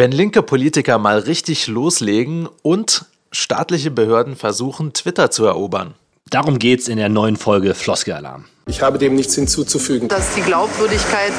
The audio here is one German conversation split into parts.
Wenn linke Politiker mal richtig loslegen und staatliche Behörden versuchen, Twitter zu erobern. Darum geht's in der neuen Folge Floskelalarm. Ich habe dem nichts hinzuzufügen. Dass die Glaubwürdigkeit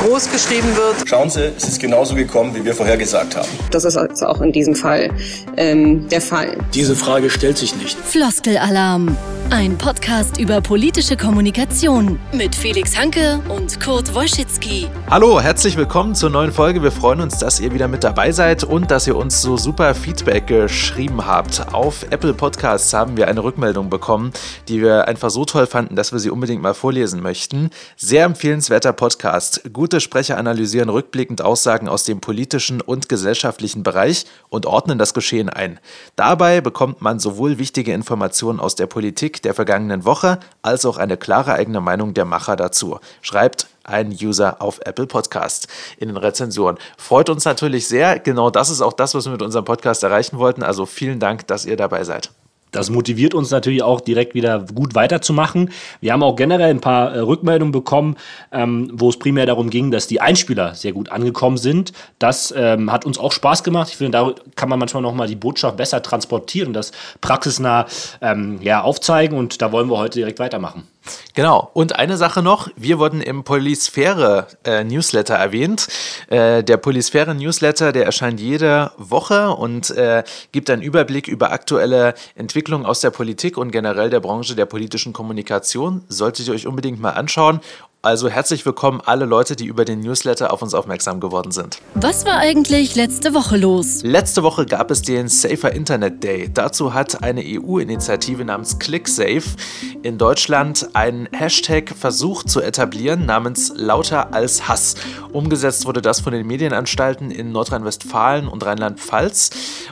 groß geschrieben wird. Schauen Sie, es ist genauso gekommen, wie wir vorhergesagt haben. Das ist also auch in diesem Fall ähm, der Fall. Diese Frage stellt sich nicht. Floskelalarm. Ein Podcast über politische Kommunikation mit Felix Hanke und Kurt Wolschitzki. Hallo, herzlich willkommen zur neuen Folge. Wir freuen uns, dass ihr wieder mit dabei seid und dass ihr uns so super Feedback geschrieben habt. Auf Apple Podcasts haben wir eine Rückmeldung bekommen, die wir einfach so toll fanden, dass wir sie unbedingt mal vorlesen möchten. Sehr empfehlenswerter Podcast. Gute Sprecher analysieren rückblickend Aussagen aus dem politischen und gesellschaftlichen Bereich und ordnen das Geschehen ein. Dabei bekommt man sowohl wichtige Informationen aus der Politik, der vergangenen Woche als auch eine klare eigene Meinung der Macher dazu. Schreibt ein User auf Apple Podcast in den Rezensionen. Freut uns natürlich sehr. Genau das ist auch das, was wir mit unserem Podcast erreichen wollten. Also vielen Dank, dass ihr dabei seid. Das motiviert uns natürlich auch direkt wieder gut weiterzumachen. Wir haben auch generell ein paar äh, Rückmeldungen bekommen, ähm, wo es primär darum ging, dass die Einspieler sehr gut angekommen sind. Das ähm, hat uns auch Spaß gemacht. Ich finde, da kann man manchmal nochmal die Botschaft besser transportieren und das praxisnah ähm, ja, aufzeigen. Und da wollen wir heute direkt weitermachen. Genau. Und eine Sache noch, wir wurden im Polisphäre-Newsletter äh, erwähnt. Äh, der Polisphäre-Newsletter, der erscheint jede Woche und äh, gibt einen Überblick über aktuelle Entwicklungen aus der Politik und generell der Branche der politischen Kommunikation. Solltet ihr euch unbedingt mal anschauen. Also herzlich willkommen alle Leute, die über den Newsletter auf uns aufmerksam geworden sind. Was war eigentlich letzte Woche los? Letzte Woche gab es den Safer Internet Day. Dazu hat eine EU-Initiative namens ClickSafe in Deutschland einen Hashtag versucht zu etablieren namens Lauter als Hass. Umgesetzt wurde das von den Medienanstalten in Nordrhein-Westfalen und Rheinland-Pfalz.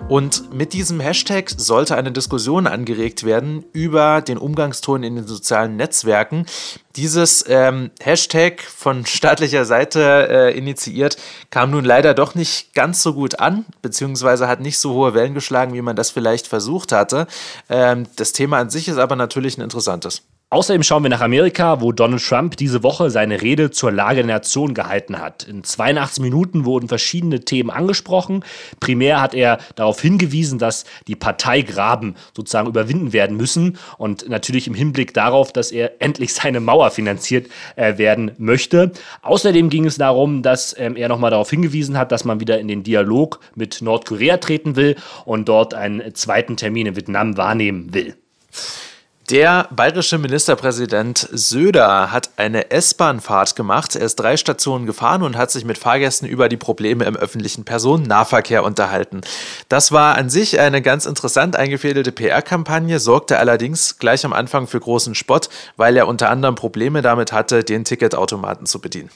Und mit diesem Hashtag sollte eine Diskussion angeregt werden über den Umgangston in den sozialen Netzwerken, dieses ähm, Hashtag von staatlicher Seite äh, initiiert, kam nun leider doch nicht ganz so gut an, beziehungsweise hat nicht so hohe Wellen geschlagen, wie man das vielleicht versucht hatte. Ähm, das Thema an sich ist aber natürlich ein interessantes. Außerdem schauen wir nach Amerika, wo Donald Trump diese Woche seine Rede zur Lage der Nation gehalten hat. In 82 Minuten wurden verschiedene Themen angesprochen. Primär hat er darauf hingewiesen, dass die Parteigraben sozusagen überwinden werden müssen und natürlich im Hinblick darauf, dass er endlich seine Mauer finanziert äh, werden möchte. Außerdem ging es darum, dass ähm, er nochmal darauf hingewiesen hat, dass man wieder in den Dialog mit Nordkorea treten will und dort einen zweiten Termin in Vietnam wahrnehmen will. Der bayerische Ministerpräsident Söder hat eine S-Bahn-Fahrt gemacht. Er ist drei Stationen gefahren und hat sich mit Fahrgästen über die Probleme im öffentlichen Personennahverkehr unterhalten. Das war an sich eine ganz interessant eingefädelte PR-Kampagne, sorgte allerdings gleich am Anfang für großen Spott, weil er unter anderem Probleme damit hatte, den Ticketautomaten zu bedienen.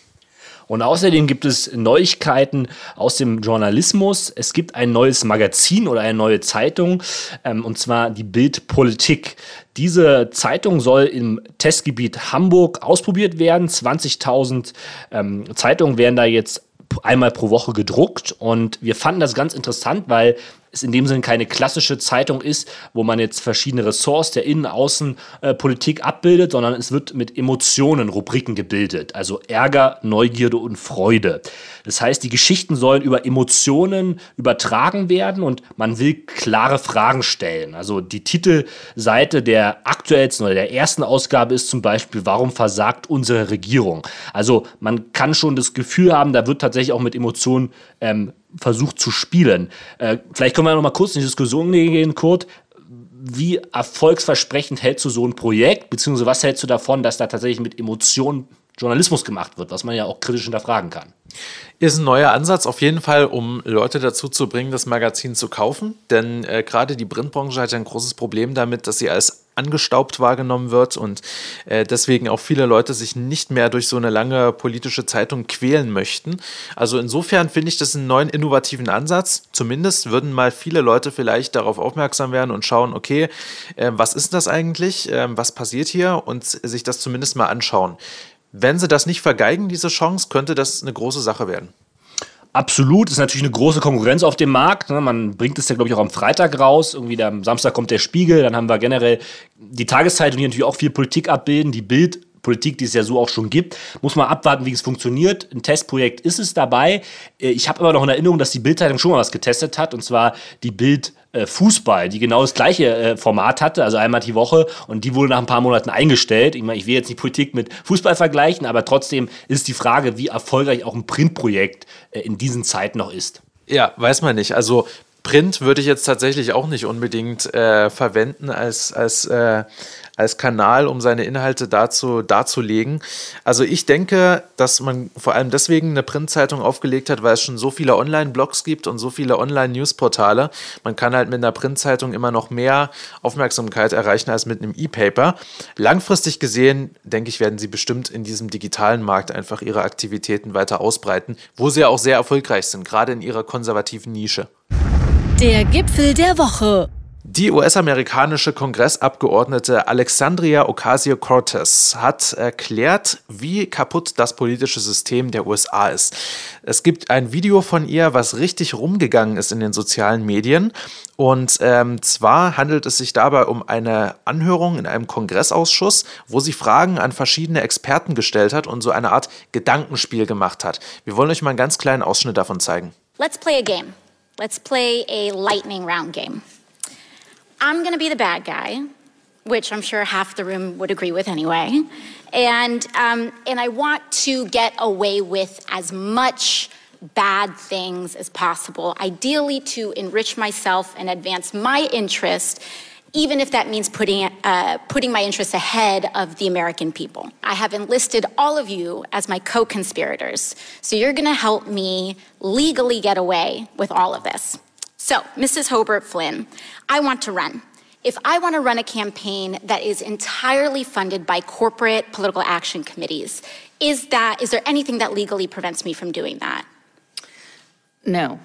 Und außerdem gibt es Neuigkeiten aus dem Journalismus. Es gibt ein neues Magazin oder eine neue Zeitung, ähm, und zwar die Bild Politik. Diese Zeitung soll im Testgebiet Hamburg ausprobiert werden. 20.000 ähm, Zeitungen werden da jetzt einmal pro Woche gedruckt und wir fanden das ganz interessant, weil es in dem Sinne keine klassische Zeitung ist, wo man jetzt verschiedene Ressorts der Innen-Außen-Politik abbildet, sondern es wird mit Emotionen Rubriken gebildet. Also Ärger, Neugierde und Freude. Das heißt, die Geschichten sollen über Emotionen übertragen werden und man will klare Fragen stellen. Also die Titelseite der aktuellsten oder der ersten Ausgabe ist zum Beispiel, warum versagt unsere Regierung? Also man kann schon das Gefühl haben, da wird tatsächlich auch mit Emotionen ähm, versucht zu spielen. Äh, vielleicht können wir noch mal kurz in die Diskussion gehen, Kurt. Wie erfolgsversprechend hältst du so ein Projekt, beziehungsweise was hältst du davon, dass da tatsächlich mit Emotionen Journalismus gemacht wird, was man ja auch kritisch hinterfragen kann? Ist ein neuer Ansatz auf jeden Fall, um Leute dazu zu bringen, das Magazin zu kaufen. Denn äh, gerade die Printbranche hat ja ein großes Problem damit, dass sie als angestaubt wahrgenommen wird und äh, deswegen auch viele Leute sich nicht mehr durch so eine lange politische Zeitung quälen möchten. Also insofern finde ich das einen neuen innovativen Ansatz. Zumindest würden mal viele Leute vielleicht darauf aufmerksam werden und schauen, okay, äh, was ist das eigentlich, äh, was passiert hier und sich das zumindest mal anschauen. Wenn sie das nicht vergeigen, diese Chance, könnte das eine große Sache werden. Absolut, ist natürlich eine große Konkurrenz auf dem Markt. Ne? Man bringt es ja, glaube ich, auch am Freitag raus. Irgendwie am Samstag kommt der Spiegel, dann haben wir generell die Tageszeitung, die natürlich auch viel Politik abbilden. Die Bild Politik, die es ja so auch schon gibt. Muss man abwarten, wie es funktioniert. Ein Testprojekt ist es dabei. Äh, ich habe aber noch in Erinnerung, dass die Bildzeitung schon mal was getestet hat, und zwar die Bild äh, Fußball, die genau das gleiche äh, Format hatte, also einmal die Woche, und die wurde nach ein paar Monaten eingestellt. Ich meine, ich will jetzt nicht Politik mit Fußball vergleichen, aber trotzdem ist die Frage, wie erfolgreich auch ein Printprojekt in diesen Zeiten noch ist. Ja, weiß man nicht. Also Print würde ich jetzt tatsächlich auch nicht unbedingt äh, verwenden als, als, äh, als Kanal, um seine Inhalte dazu darzulegen. Also ich denke, dass man vor allem deswegen eine Printzeitung aufgelegt hat, weil es schon so viele Online-Blogs gibt und so viele Online-Newsportale. Man kann halt mit einer Printzeitung immer noch mehr Aufmerksamkeit erreichen als mit einem E-Paper. Langfristig gesehen, denke ich, werden sie bestimmt in diesem digitalen Markt einfach ihre Aktivitäten weiter ausbreiten, wo sie ja auch sehr erfolgreich sind, gerade in ihrer konservativen Nische. Der Gipfel der Woche. Die US-amerikanische Kongressabgeordnete Alexandria Ocasio-Cortez hat erklärt, wie kaputt das politische System der USA ist. Es gibt ein Video von ihr, was richtig rumgegangen ist in den sozialen Medien. Und ähm, zwar handelt es sich dabei um eine Anhörung in einem Kongressausschuss, wo sie Fragen an verschiedene Experten gestellt hat und so eine Art Gedankenspiel gemacht hat. Wir wollen euch mal einen ganz kleinen Ausschnitt davon zeigen. Let's play a game. Let's play a lightning round game. I'm going to be the bad guy, which I'm sure half the room would agree with anyway. And, um, and I want to get away with as much bad things as possible, ideally to enrich myself and advance my interest even if that means putting, uh, putting my interests ahead of the American people. I have enlisted all of you as my co conspirators. So you're going to help me legally get away with all of this. So, Mrs. Hobart Flynn, I want to run. If I want to run a campaign that is entirely funded by corporate political action committees, is that is there anything that legally prevents me from doing that? No.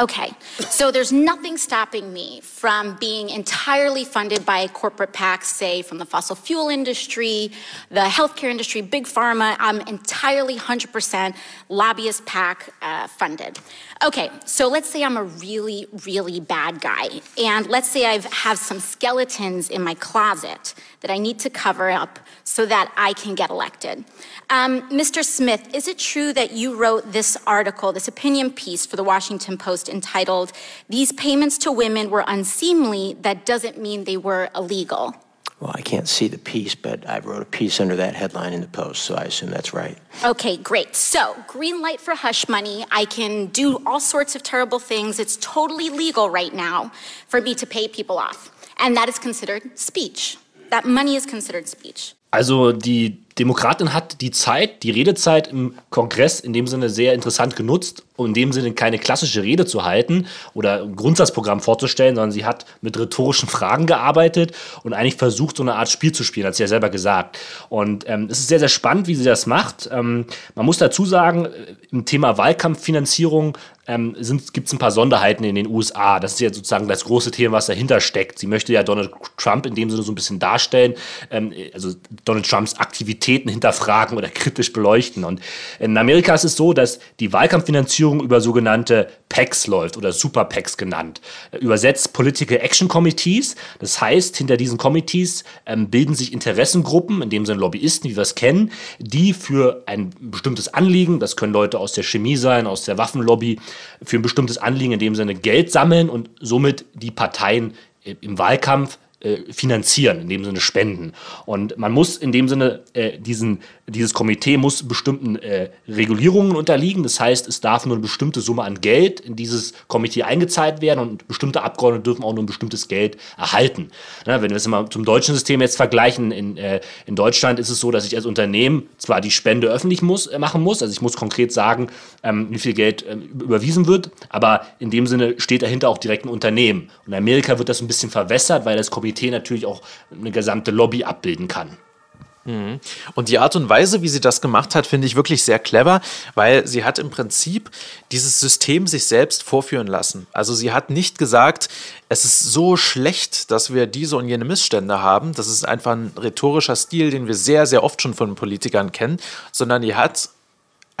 Okay, so there's nothing stopping me from being entirely funded by corporate PACs, say from the fossil fuel industry, the healthcare industry, big pharma. I'm entirely 100% lobbyist PAC uh, funded. Okay, so let's say I'm a really, really bad guy, and let's say I have some skeletons in my closet that I need to cover up so that I can get elected. Um, Mr. Smith, is it true that you wrote this article, this opinion piece for the Washington Post entitled, These Payments to Women Were Unseemly? That doesn't mean they were illegal. Well, I can't see the piece, but I wrote a piece under that headline in the Post, so I assume that's right. Okay, great. So, green light for hush money. I can do all sorts of terrible things. It's totally legal right now for me to pay people off. And that is considered speech. That money is considered speech. Also die Demokratin hat die Zeit, die Redezeit im Kongress in dem Sinne sehr interessant genutzt, um in dem Sinne keine klassische Rede zu halten oder ein Grundsatzprogramm vorzustellen, sondern sie hat mit rhetorischen Fragen gearbeitet und eigentlich versucht, so eine Art Spiel zu spielen, hat sie ja selber gesagt. Und ähm, es ist sehr, sehr spannend, wie sie das macht. Ähm, man muss dazu sagen, äh, im Thema Wahlkampffinanzierung ähm, gibt es ein paar Sonderheiten in den USA. Das ist ja sozusagen das große Thema, was dahinter steckt. Sie möchte ja Donald Trump in dem Sinne so ein bisschen darstellen, ähm, also Donald Trumps Aktivität Aktivitäten hinterfragen oder kritisch beleuchten. Und in Amerika ist es so, dass die Wahlkampffinanzierung über sogenannte PACs läuft oder Super PACs genannt. Übersetzt Political Action Committees. Das heißt, hinter diesen Committees ähm, bilden sich Interessengruppen, in dem Sinne Lobbyisten, wie wir es kennen, die für ein bestimmtes Anliegen, das können Leute aus der Chemie sein, aus der Waffenlobby, für ein bestimmtes Anliegen in dem Sinne Geld sammeln und somit die Parteien äh, im Wahlkampf äh, finanzieren, in dem Sinne spenden. Und man muss in dem Sinne äh, diesen, dieses Komitee muss bestimmten äh, Regulierungen unterliegen. Das heißt, es darf nur eine bestimmte Summe an Geld in dieses Komitee eingezahlt werden und bestimmte Abgeordnete dürfen auch nur ein bestimmtes Geld erhalten. Na, wenn wir es mal zum deutschen System jetzt vergleichen, in, äh, in Deutschland ist es so, dass ich als Unternehmen zwar die Spende öffentlich muss, äh, machen muss, also ich muss konkret sagen, ähm, wie viel Geld ähm, überwiesen wird, aber in dem Sinne steht dahinter auch direkt ein Unternehmen. Und in Amerika wird das ein bisschen verwässert, weil das Komitee Komitee natürlich auch eine gesamte Lobby abbilden kann. Mhm. Und die Art und Weise, wie sie das gemacht hat, finde ich wirklich sehr clever, weil sie hat im Prinzip dieses System sich selbst vorführen lassen. Also sie hat nicht gesagt, es ist so schlecht, dass wir diese und jene Missstände haben. Das ist einfach ein rhetorischer Stil, den wir sehr, sehr oft schon von Politikern kennen, sondern die hat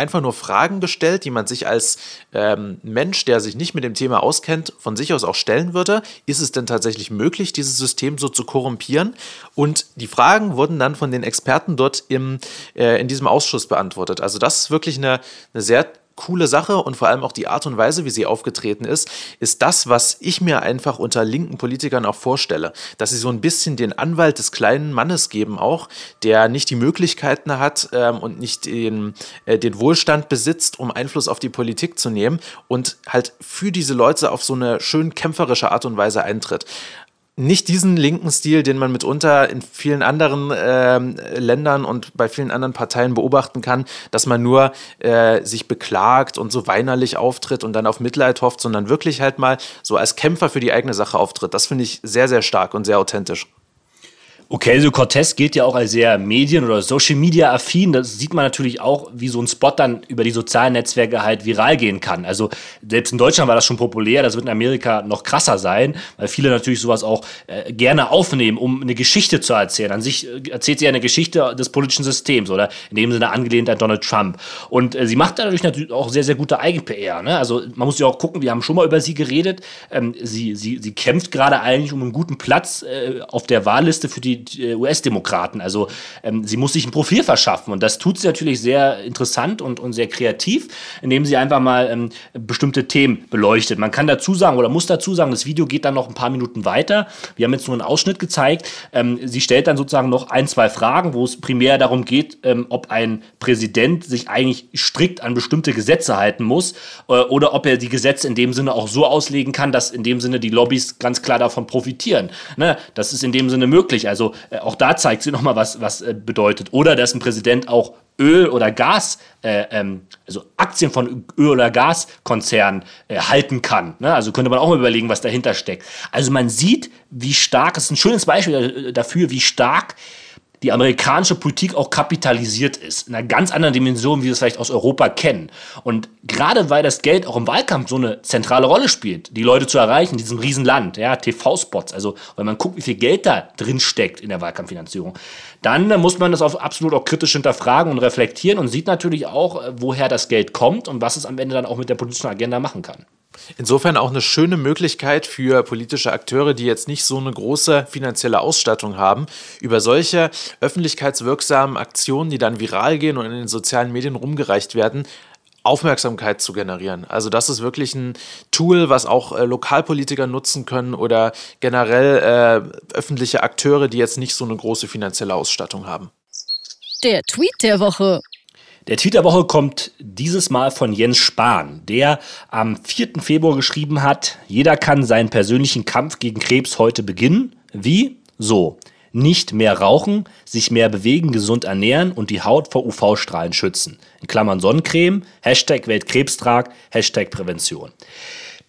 einfach nur Fragen gestellt, die man sich als ähm, Mensch, der sich nicht mit dem Thema auskennt, von sich aus auch stellen würde. Ist es denn tatsächlich möglich, dieses System so zu korrumpieren? Und die Fragen wurden dann von den Experten dort im, äh, in diesem Ausschuss beantwortet. Also das ist wirklich eine, eine sehr coole Sache und vor allem auch die Art und Weise, wie sie aufgetreten ist, ist das, was ich mir einfach unter linken Politikern auch vorstelle. Dass sie so ein bisschen den Anwalt des kleinen Mannes geben auch, der nicht die Möglichkeiten hat ähm, und nicht den, äh, den Wohlstand besitzt, um Einfluss auf die Politik zu nehmen und halt für diese Leute auf so eine schön kämpferische Art und Weise eintritt nicht diesen linken Stil, den man mitunter in vielen anderen äh, Ländern und bei vielen anderen Parteien beobachten kann, dass man nur äh, sich beklagt und so weinerlich auftritt und dann auf Mitleid hofft, sondern wirklich halt mal so als Kämpfer für die eigene Sache auftritt. Das finde ich sehr, sehr stark und sehr authentisch. Ocasio-Cortez gilt ja auch als sehr medien- oder Social-Media-affin. Das sieht man natürlich auch, wie so ein Spot dann über die sozialen Netzwerke halt viral gehen kann. Also selbst in Deutschland war das schon populär, das wird in Amerika noch krasser sein, weil viele natürlich sowas auch äh, gerne aufnehmen, um eine Geschichte zu erzählen. An sich äh, erzählt sie ja eine Geschichte des politischen Systems oder in dem Sinne angelehnt an Donald Trump. Und äh, sie macht dadurch natürlich auch sehr, sehr gute Eigen-PR. Ne? Also man muss ja auch gucken, wir haben schon mal über sie geredet. Ähm, sie, sie, sie kämpft gerade eigentlich um einen guten Platz äh, auf der Wahlliste für die äh, US-Demokraten. Also ähm, sie muss sich ein Profil verschaffen und das tut sie natürlich sehr interessant und, und sehr kreativ, indem sie einfach mal ähm, bestimmte Themen beleuchtet. Man kann dazu sagen oder muss dazu sagen, das Video geht dann noch ein paar Minuten weiter. Wir haben jetzt nur einen Ausschnitt gezeigt. Ähm, sie stellt dann sozusagen noch ein, zwei Fragen, wo es primär darum geht, ähm, ob ein Präsident sich eigentlich strikt an bestimmte Gesetze halten muss äh, oder ob er die Gesetze in dem Sinne auch so auslegen kann, dass in dem Sinne die Lobbys ganz klar davon profitieren. Ne? Das ist in dem Sinne möglich. Äh, auch da zeigt sie nochmal, was, was äh, bedeutet. Oder dass ein Präsident auch Öl- oder Gas, äh, ähm, also Aktien von Öl- oder Gaskonzernen äh, halten kann. Ne? Also könnte man auch mal überlegen, was dahinter steckt. Also man sieht, wie stark, das ist ein schönes Beispiel äh, dafür, wie stark die amerikanische Politik auch kapitalisiert ist. In einer ganz anderen Dimension, wie wir es vielleicht aus Europa kennen. Und gerade weil das Geld auch im Wahlkampf so eine zentrale Rolle spielt, die Leute zu erreichen in diesem Riesenland, ja, TV-Spots, also weil man guckt, wie viel Geld da drin steckt in der Wahlkampffinanzierung, dann muss man das auch absolut auch kritisch hinterfragen und reflektieren und sieht natürlich auch, äh, woher das Geld kommt und was es am Ende dann auch mit der politischen Agenda machen kann. Insofern auch eine schöne Möglichkeit für politische Akteure, die jetzt nicht so eine große finanzielle Ausstattung haben, über solche öffentlichkeitswirksamen Aktionen, die dann viral gehen und in den sozialen Medien rumgereicht werden, Aufmerksamkeit zu generieren. Also das ist wirklich ein Tool, was auch äh, Lokalpolitiker nutzen können oder generell äh, öffentliche Akteure, die jetzt nicht so eine große finanzielle Ausstattung haben. Der Tweet der Woche. Der Tweet der Woche kommt dieses Mal von Jens Spahn, der am 4. Februar geschrieben hat, jeder kann seinen persönlichen Kampf gegen Krebs heute beginnen. Wie? So. Nicht mehr rauchen, sich mehr bewegen, gesund ernähren und die Haut vor UV-Strahlen schützen. In Klammern Sonnencreme, Hashtag Weltkrebstag, Hashtag Prävention.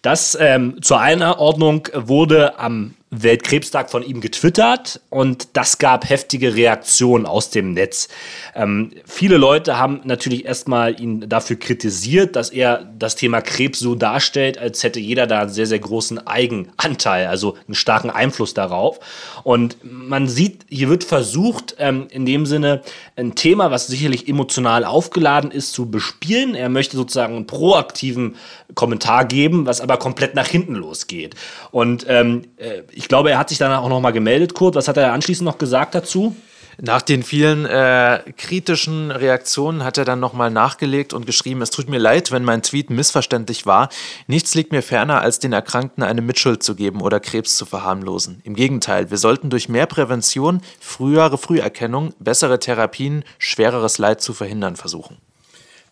Das ähm, zur Einordnung wurde am Weltkrebstag von ihm getwittert und das gab heftige Reaktionen aus dem Netz. Ähm, viele Leute haben natürlich erstmal ihn dafür kritisiert, dass er das Thema Krebs so darstellt, als hätte jeder da einen sehr, sehr großen Eigenanteil, also einen starken Einfluss darauf. Und man sieht, hier wird versucht, ähm, in dem Sinne ein Thema, was sicherlich emotional aufgeladen ist, zu bespielen. Er möchte sozusagen einen proaktiven Kommentar geben, was aber komplett nach hinten losgeht. Und ähm, äh, ich glaube, er hat sich danach auch nochmal gemeldet, Kurt. Was hat er anschließend noch gesagt dazu? Nach den vielen äh, kritischen Reaktionen hat er dann nochmal nachgelegt und geschrieben, es tut mir leid, wenn mein Tweet missverständlich war. Nichts liegt mir ferner, als den Erkrankten eine Mitschuld zu geben oder Krebs zu verharmlosen. Im Gegenteil, wir sollten durch mehr Prävention, frühere Früherkennung, bessere Therapien, schwereres Leid zu verhindern versuchen.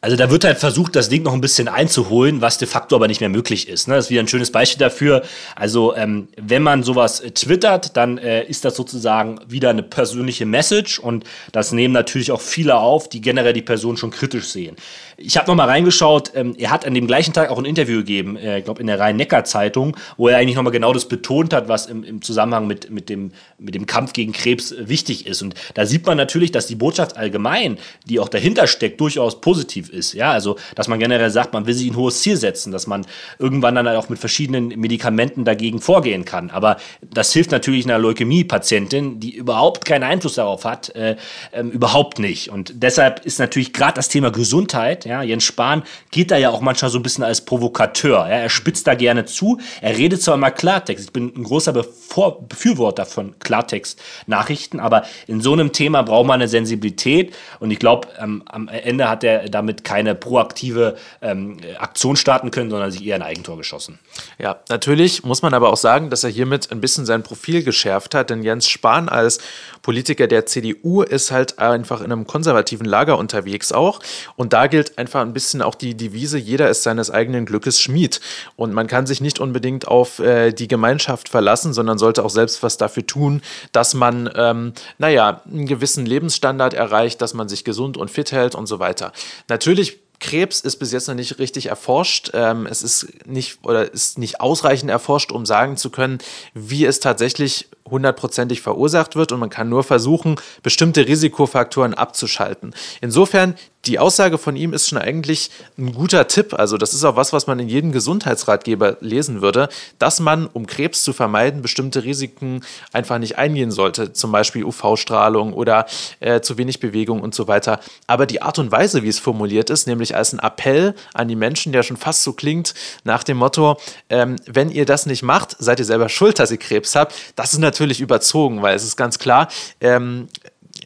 Also da wird halt versucht, das Ding noch ein bisschen einzuholen, was de facto aber nicht mehr möglich ist. Ne? Das ist wieder ein schönes Beispiel dafür. Also ähm, wenn man sowas äh, twittert, dann äh, ist das sozusagen wieder eine persönliche Message und das nehmen natürlich auch viele auf, die generell die Person schon kritisch sehen. Ich habe noch mal reingeschaut. Ähm, er hat an dem gleichen Tag auch ein Interview gegeben, äh, ich glaube in der Rhein-Neckar-Zeitung, wo er eigentlich noch mal genau das betont hat, was im, im Zusammenhang mit, mit, dem, mit dem Kampf gegen Krebs wichtig ist. Und da sieht man natürlich, dass die Botschaft allgemein, die auch dahinter steckt, durchaus positiv ist. Ja, also, dass man generell sagt, man will sich ein hohes Ziel setzen, dass man irgendwann dann auch mit verschiedenen Medikamenten dagegen vorgehen kann. Aber das hilft natürlich einer Leukämie-Patientin, die überhaupt keinen Einfluss darauf hat, äh, äh, überhaupt nicht. Und deshalb ist natürlich gerade das Thema Gesundheit, ja, Jens Spahn geht da ja auch manchmal so ein bisschen als Provokateur. Ja, er spitzt da gerne zu. Er redet zwar immer Klartext. Ich bin ein großer Bevor Befürworter von Klartext-Nachrichten, aber in so einem Thema braucht man eine Sensibilität. Und ich glaube, ähm, am Ende hat er damit keine proaktive ähm, Aktion starten können, sondern sich eher ein Eigentor geschossen. Ja, natürlich muss man aber auch sagen, dass er hiermit ein bisschen sein Profil geschärft hat, denn Jens Spahn als Politiker der CDU ist halt einfach in einem konservativen Lager unterwegs auch. Und da gilt einfach ein bisschen auch die Devise, jeder ist seines eigenen Glückes Schmied. Und man kann sich nicht unbedingt auf äh, die Gemeinschaft verlassen, sondern sollte auch selbst was dafür tun, dass man, ähm, naja, einen gewissen Lebensstandard erreicht, dass man sich gesund und fit hält und so weiter. Natürlich Krebs ist bis jetzt noch nicht richtig erforscht. Ähm, es ist nicht oder ist nicht ausreichend erforscht, um sagen zu können, wie es tatsächlich hundertprozentig verursacht wird und man kann nur versuchen, bestimmte Risikofaktoren abzuschalten. Insofern die Aussage von ihm ist schon eigentlich ein guter Tipp. Also das ist auch was, was man in jedem Gesundheitsratgeber lesen würde, dass man, um Krebs zu vermeiden, bestimmte Risiken einfach nicht eingehen sollte. Zum Beispiel UV-Strahlung oder äh, zu wenig Bewegung und so weiter. Aber die Art und Weise, wie es formuliert ist, nämlich als ein Appell an die Menschen, der schon fast so klingt nach dem Motto, ähm, wenn ihr das nicht macht, seid ihr selber schuld, dass ihr Krebs habt. Das ist natürlich überzogen, weil es ist ganz klar, ähm,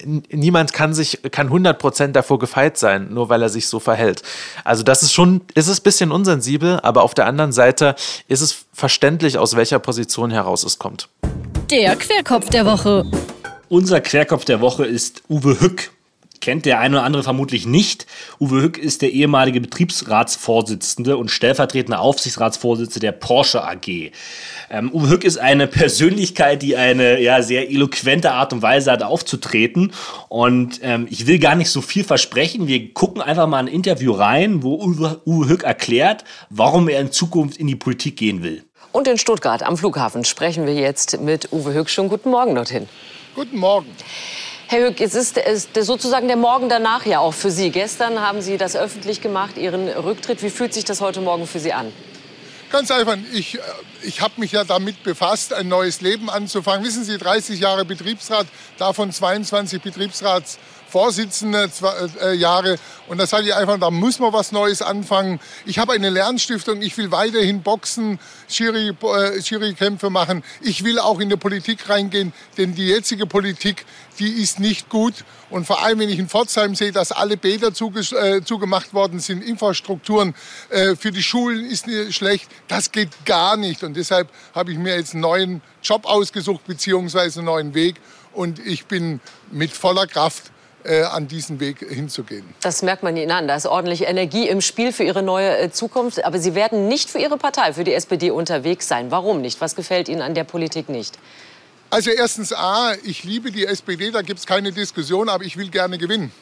niemand kann sich, kann 100% davor gefeit sein, nur weil er sich so verhält. Also das ist schon, ist es ein bisschen unsensibel, aber auf der anderen Seite ist es verständlich, aus welcher Position heraus es kommt. Der Querkopf der Woche. Unser Querkopf der Woche ist Uwe Hück kennt der eine oder andere vermutlich nicht. Uwe Hück ist der ehemalige Betriebsratsvorsitzende und stellvertretende Aufsichtsratsvorsitzende der Porsche AG. Ähm, Uwe Hück ist eine Persönlichkeit, die eine ja, sehr eloquente Art und Weise hat aufzutreten. Und ähm, ich will gar nicht so viel versprechen. Wir gucken einfach mal ein Interview rein, wo Uwe, Uwe Hück erklärt, warum er in Zukunft in die Politik gehen will. Und in Stuttgart am Flughafen sprechen wir jetzt mit Uwe Hück. Schon guten Morgen dorthin. Guten Morgen. Herr Hück, es ist, ist sozusagen der Morgen danach ja auch für Sie. Gestern haben Sie das öffentlich gemacht, Ihren Rücktritt. Wie fühlt sich das heute Morgen für Sie an? Ganz einfach, ich, ich habe mich ja damit befasst, ein neues Leben anzufangen. Wissen Sie, 30 Jahre Betriebsrat, davon 22 Betriebsratsvorsitzende äh, Jahre. Und da sage ich einfach, da muss man was Neues anfangen. Ich habe eine Lernstiftung, ich will weiterhin Boxen, Schiri-Kämpfe äh, machen. Ich will auch in die Politik reingehen, denn die jetzige Politik, die ist nicht gut. Und vor allem, wenn ich in Pforzheim sehe, dass alle Bäder äh, zugemacht worden sind, Infrastrukturen äh, für die Schulen ist schlecht, das geht gar nicht. Und deshalb habe ich mir jetzt einen neuen Job ausgesucht, beziehungsweise einen neuen Weg. Und ich bin mit voller Kraft äh, an diesen Weg hinzugehen. Das merkt man Ihnen an. Da ist ordentlich Energie im Spiel für Ihre neue äh, Zukunft. Aber Sie werden nicht für Ihre Partei, für die SPD unterwegs sein. Warum nicht? Was gefällt Ihnen an der Politik nicht? Also erstens A, ich liebe die SPD, da gibt es keine Diskussion, aber ich will gerne gewinnen.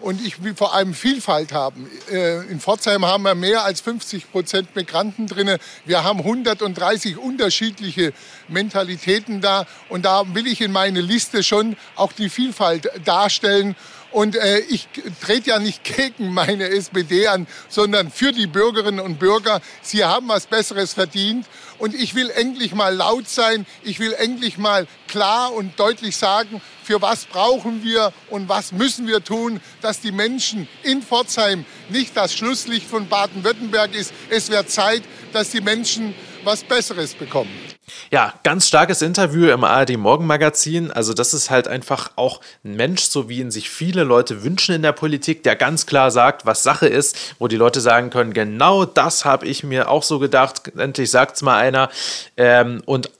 Und ich will vor allem Vielfalt haben. Äh, in Pforzheim haben wir mehr als 50 Prozent Migranten drin. Wir haben 130 unterschiedliche Mentalitäten da. Und da will ich in meine Liste schon auch die Vielfalt darstellen. Und äh, ich trete ja nicht gegen meine SPD an, sondern für die Bürgerinnen und Bürger. Sie haben was Besseres verdient. Und ich will endlich mal laut sein. Ich will endlich mal klar und deutlich sagen, für was brauchen wir und was müssen wir tun, dass die Menschen in Pforzheim nicht das Schlusslicht von Baden-Württemberg ist. Es wird Zeit, dass die Menschen was Besseres bekommen. Ja, ganz starkes Interview im ARD Morgenmagazin. Also das ist halt einfach auch ein Mensch, so wie ihn sich viele Leute wünschen in der Politik, der ganz klar sagt, was Sache ist, wo die Leute sagen können, genau das habe ich mir auch so gedacht. Endlich sagt es mal einer. Ähm, und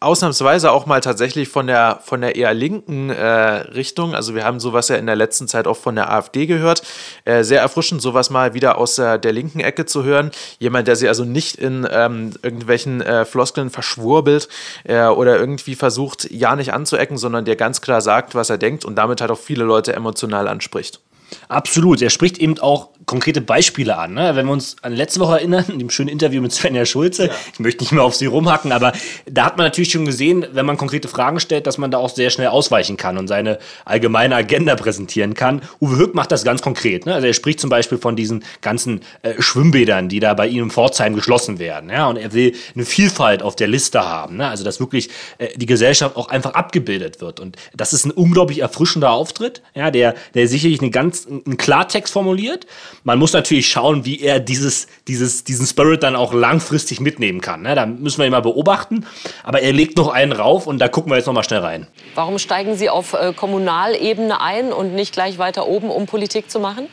ausnahmsweise auch mal tatsächlich von der, von der eher linken äh, Richtung. Also wir haben sowas ja in der letzten Zeit auch von der AfD gehört. Äh, sehr erfrischend, sowas mal wieder aus der, der, linken Ecke zu hören. Jemand, der sich also nicht in ähm, irgendwelchen äh, Floskeln verschwurbelt äh, oder irgendwie versucht, ja nicht anzuecken, sondern der ganz klar sagt, was er denkt und damit halt auch viele Leute emotional anspricht. Absolut. Er spricht eben auch konkrete Beispiele an. Ne? Wenn wir uns an letzte Woche erinnern, in dem schönen Interview mit Svenja Schulze, ja. ich möchte nicht mehr auf sie rumhacken, aber da hat man natürlich schon gesehen, wenn man konkrete Fragen stellt, dass man da auch sehr schnell ausweichen kann und seine allgemeine Agenda präsentieren kann. Uwe Höck macht das ganz konkret. Ne? Also er spricht zum Beispiel von diesen ganzen äh, Schwimmbädern, die da bei ihm in Pforzheim geschlossen werden. Ja? Und er will eine Vielfalt auf der Liste haben. Ne? Also dass wirklich äh, die Gesellschaft auch einfach abgebildet wird. Und das ist ein unglaublich erfrischender Auftritt, ja? der, der sicherlich eine ganz, einen Klartext formuliert man muss natürlich schauen, wie er dieses, dieses, diesen Spirit dann auch langfristig mitnehmen kann. Ne? Da müssen wir ihn mal beobachten. Aber er legt noch einen rauf und da gucken wir jetzt noch mal schnell rein. Warum steigen Sie auf äh, Kommunalebene ein und nicht gleich weiter oben, um Politik zu machen?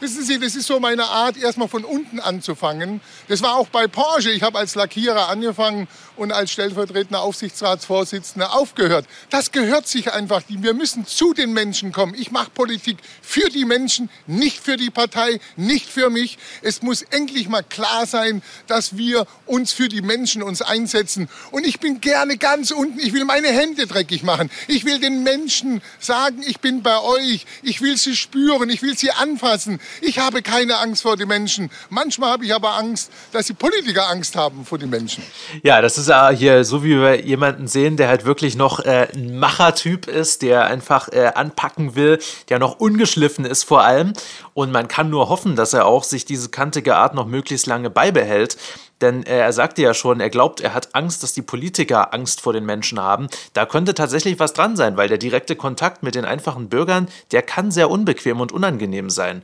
Wissen Sie, das ist so meine Art, erstmal von unten anzufangen. Das war auch bei Porsche. Ich habe als Lackierer angefangen und als stellvertretender Aufsichtsratsvorsitzender aufgehört. Das gehört sich einfach. Wir müssen zu den Menschen kommen. Ich mache Politik für die Menschen, nicht für die Partei, nicht für mich. Es muss endlich mal klar sein, dass wir uns für die Menschen uns einsetzen. Und ich bin gerne ganz unten. Ich will meine Hände dreckig machen. Ich will den Menschen sagen, ich bin bei euch. Ich will sie spüren. Ich will sie anfassen. Ich habe keine Angst vor den Menschen. Manchmal habe ich aber Angst, dass die Politiker Angst haben vor den Menschen. Ja, das ist ja hier so, wie wir jemanden sehen, der halt wirklich noch äh, ein Machertyp ist, der einfach äh, anpacken will, der noch ungeschliffen ist vor allem. Und man kann nur hoffen, dass er auch sich diese kantige Art noch möglichst lange beibehält. Denn äh, er sagte ja schon, er glaubt, er hat Angst, dass die Politiker Angst vor den Menschen haben. Da könnte tatsächlich was dran sein, weil der direkte Kontakt mit den einfachen Bürgern, der kann sehr unbequem und unangenehm sein.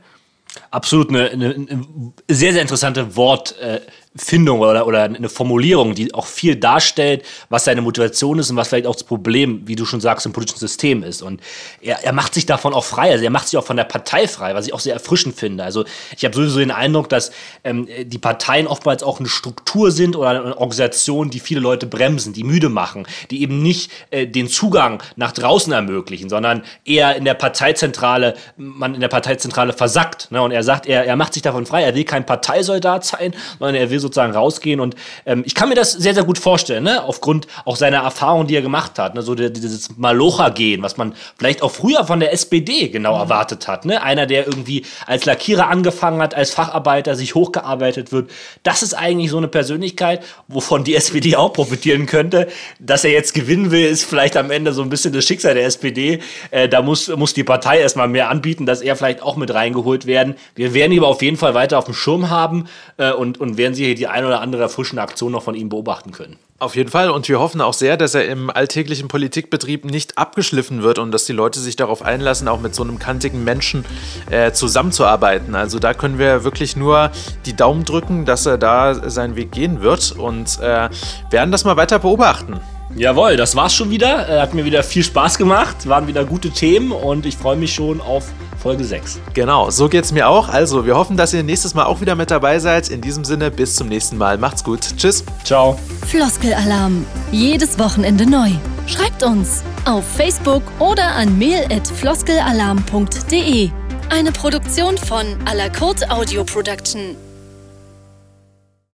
Absolut eine, eine, eine, sehr, sehr interessante Wort, äh, Findung oder, oder eine Formulierung, die auch viel darstellt, was seine Motivation ist und was vielleicht auch das Problem, wie du schon sagst, im politischen System ist. Und er, er macht sich davon auch frei, also er macht sich auch von der Partei frei, was ich auch sehr erfrischend finde. Also ich habe sowieso den Eindruck, dass ähm, die Parteien oftmals auch eine Struktur sind oder eine Organisation, die viele Leute bremsen, die müde machen, die eben nicht äh, den Zugang nach draußen ermöglichen, sondern eher in der Parteizentrale, man in der Parteizentrale versackt. Ne? Und er sagt, er, er macht sich davon frei, er will kein Parteisoldat sein, sondern er will sozusagen rausgehen. Und ähm, ich kann mir das sehr, sehr gut vorstellen, ne? aufgrund auch seiner Erfahrung, die er gemacht hat. Ne? So dieses Malocha-Gehen, was man vielleicht auch früher von der SPD genau mhm. erwartet hat. Ne? Einer, der irgendwie als Lackierer angefangen hat, als Facharbeiter sich hochgearbeitet wird. Das ist eigentlich so eine Persönlichkeit, wovon die SPD auch profitieren könnte. Dass er jetzt gewinnen will, ist vielleicht am Ende so ein bisschen das Schicksal der SPD. Äh, da muss, muss die Partei erstmal mehr anbieten, dass er vielleicht auch mit reingeholt werden. Wir werden ihn aber auf jeden Fall weiter auf dem Schirm haben äh, und, und werden sie die ein oder andere erfrischende Aktion noch von ihm beobachten können. Auf jeden Fall. Und wir hoffen auch sehr, dass er im alltäglichen Politikbetrieb nicht abgeschliffen wird und dass die Leute sich darauf einlassen, auch mit so einem kantigen Menschen äh, zusammenzuarbeiten. Also da können wir wirklich nur die Daumen drücken, dass er da seinen Weg gehen wird und äh, werden das mal weiter beobachten. Jawohl, das war's schon wieder. Äh, hat mir wieder viel Spaß gemacht. Waren wieder gute Themen und ich freue mich schon auf Folge 6. Genau, so geht's mir auch. Also, wir hoffen, dass ihr nächstes Mal auch wieder mit dabei seid. In diesem Sinne, bis zum nächsten Mal. Macht's gut. Tschüss. Ciao. Floskelalarm. Jedes Wochenende neu. Schreibt uns auf Facebook oder an mail@floskelalarm.de. Eine Produktion von Alakurt Audio Production.